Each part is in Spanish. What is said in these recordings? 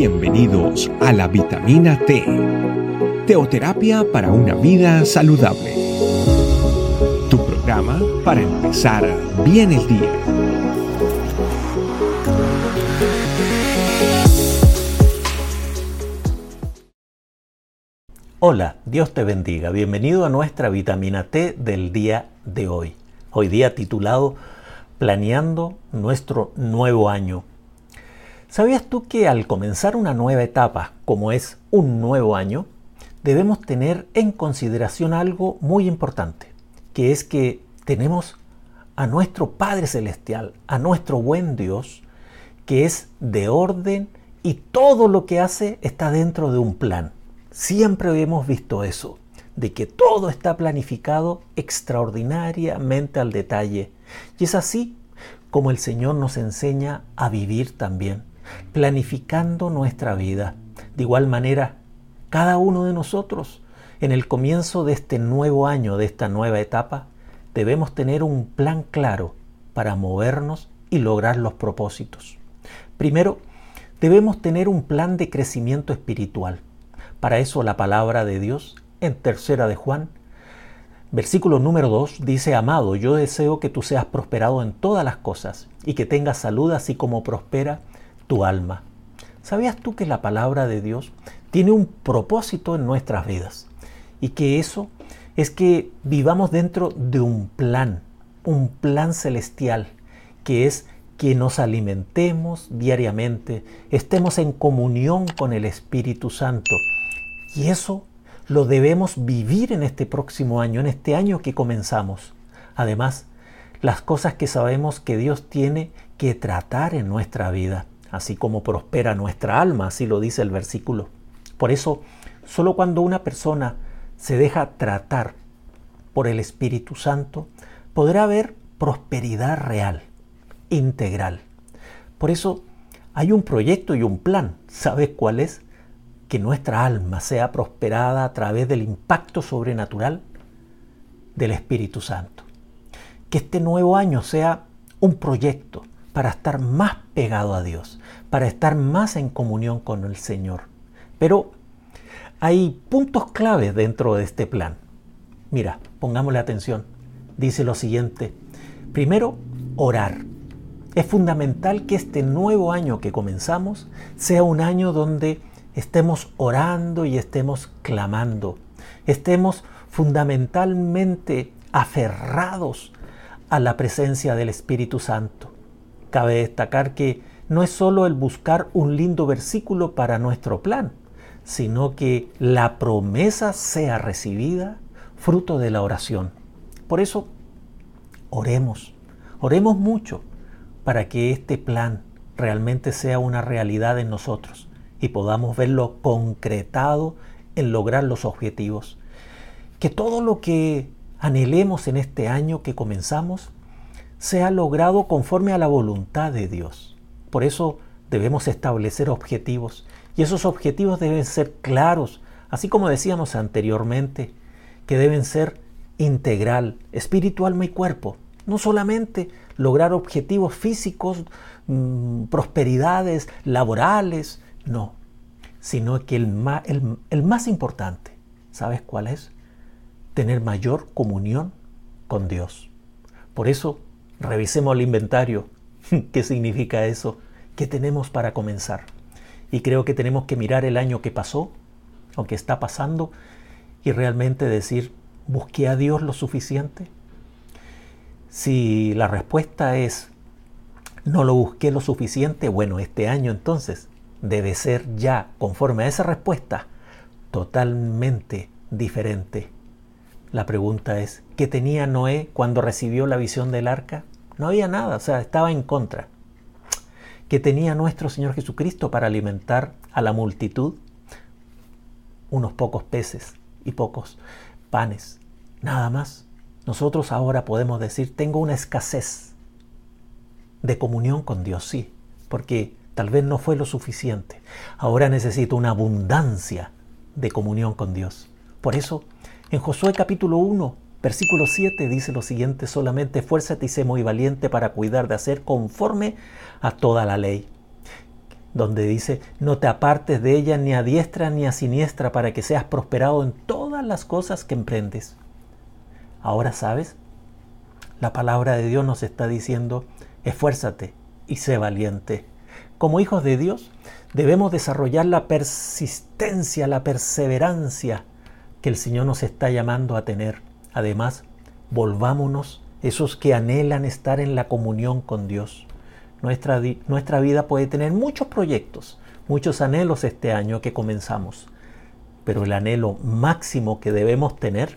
Bienvenidos a la vitamina T, teoterapia para una vida saludable. Tu programa para empezar bien el día. Hola, Dios te bendiga. Bienvenido a nuestra vitamina T del día de hoy. Hoy día titulado Planeando nuestro nuevo año. ¿Sabías tú que al comenzar una nueva etapa, como es un nuevo año, debemos tener en consideración algo muy importante, que es que tenemos a nuestro Padre Celestial, a nuestro buen Dios, que es de orden y todo lo que hace está dentro de un plan. Siempre hemos visto eso, de que todo está planificado extraordinariamente al detalle. Y es así como el Señor nos enseña a vivir también planificando nuestra vida. De igual manera, cada uno de nosotros, en el comienzo de este nuevo año, de esta nueva etapa, debemos tener un plan claro para movernos y lograr los propósitos. Primero, debemos tener un plan de crecimiento espiritual. Para eso la palabra de Dios en tercera de Juan, versículo número 2 dice, Amado, yo deseo que tú seas prosperado en todas las cosas y que tengas salud así como prospera tu alma. ¿Sabías tú que la palabra de Dios tiene un propósito en nuestras vidas? Y que eso es que vivamos dentro de un plan, un plan celestial, que es que nos alimentemos diariamente, estemos en comunión con el Espíritu Santo. Y eso lo debemos vivir en este próximo año, en este año que comenzamos. Además, las cosas que sabemos que Dios tiene que tratar en nuestra vida así como prospera nuestra alma, así lo dice el versículo. Por eso, solo cuando una persona se deja tratar por el Espíritu Santo, podrá haber prosperidad real, integral. Por eso hay un proyecto y un plan. ¿Sabes cuál es? Que nuestra alma sea prosperada a través del impacto sobrenatural del Espíritu Santo. Que este nuevo año sea un proyecto, para estar más pegado a Dios, para estar más en comunión con el Señor. Pero hay puntos claves dentro de este plan. Mira, pongámosle atención. Dice lo siguiente. Primero, orar. Es fundamental que este nuevo año que comenzamos sea un año donde estemos orando y estemos clamando. Estemos fundamentalmente aferrados a la presencia del Espíritu Santo. Cabe destacar que no es solo el buscar un lindo versículo para nuestro plan, sino que la promesa sea recibida fruto de la oración. Por eso, oremos, oremos mucho para que este plan realmente sea una realidad en nosotros y podamos verlo concretado en lograr los objetivos. Que todo lo que anhelemos en este año que comenzamos sea logrado conforme a la voluntad de Dios. Por eso debemos establecer objetivos y esos objetivos deben ser claros, así como decíamos anteriormente, que deben ser integral, espiritual, y cuerpo. No solamente lograr objetivos físicos, mm, prosperidades laborales, no, sino que el el más importante, ¿sabes cuál es? Tener mayor comunión con Dios. Por eso Revisemos el inventario. ¿Qué significa eso? ¿Qué tenemos para comenzar? Y creo que tenemos que mirar el año que pasó, aunque está pasando, y realmente decir, ¿busqué a Dios lo suficiente? Si la respuesta es, no lo busqué lo suficiente, bueno, este año entonces debe ser ya, conforme a esa respuesta, totalmente diferente. La pregunta es, ¿qué tenía Noé cuando recibió la visión del arca? No había nada, o sea, estaba en contra. ¿Qué tenía nuestro Señor Jesucristo para alimentar a la multitud? Unos pocos peces y pocos panes, nada más. Nosotros ahora podemos decir, tengo una escasez de comunión con Dios, sí, porque tal vez no fue lo suficiente. Ahora necesito una abundancia de comunión con Dios. Por eso en Josué capítulo 1, versículo 7 dice lo siguiente, solamente esfuérzate y sé muy valiente para cuidar de hacer conforme a toda la ley. donde dice, no te apartes de ella ni a diestra ni a siniestra para que seas prosperado en todas las cosas que emprendes. Ahora sabes, la palabra de Dios nos está diciendo, esfuérzate y sé valiente. Como hijos de Dios, debemos desarrollar la persistencia, la perseverancia que el Señor nos está llamando a tener. Además, volvámonos esos que anhelan estar en la comunión con Dios. Nuestra, nuestra vida puede tener muchos proyectos, muchos anhelos este año que comenzamos, pero el anhelo máximo que debemos tener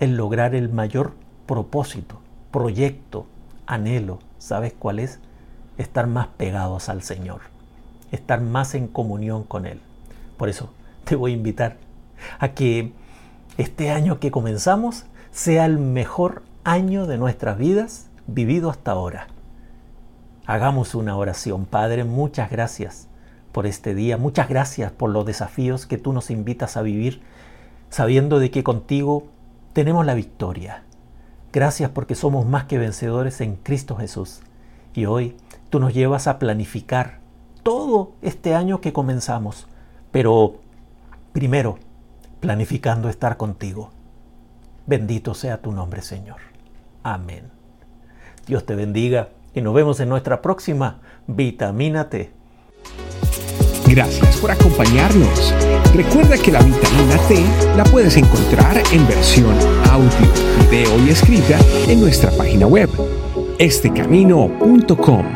es lograr el mayor propósito, proyecto, anhelo. ¿Sabes cuál es? Estar más pegados al Señor, estar más en comunión con Él. Por eso te voy a invitar a que este año que comenzamos sea el mejor año de nuestras vidas vivido hasta ahora. Hagamos una oración. Padre, muchas gracias por este día. Muchas gracias por los desafíos que tú nos invitas a vivir, sabiendo de que contigo tenemos la victoria. Gracias porque somos más que vencedores en Cristo Jesús. Y hoy tú nos llevas a planificar todo este año que comenzamos, pero primero planificando estar contigo. Bendito sea tu nombre, Señor. Amén. Dios te bendiga y nos vemos en nuestra próxima Vitamina T. Gracias por acompañarnos. Recuerda que la vitamina T la puedes encontrar en versión audio, video y escrita en nuestra página web, estecamino.com.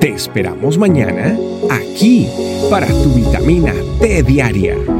Te esperamos mañana aquí para tu vitamina T diaria.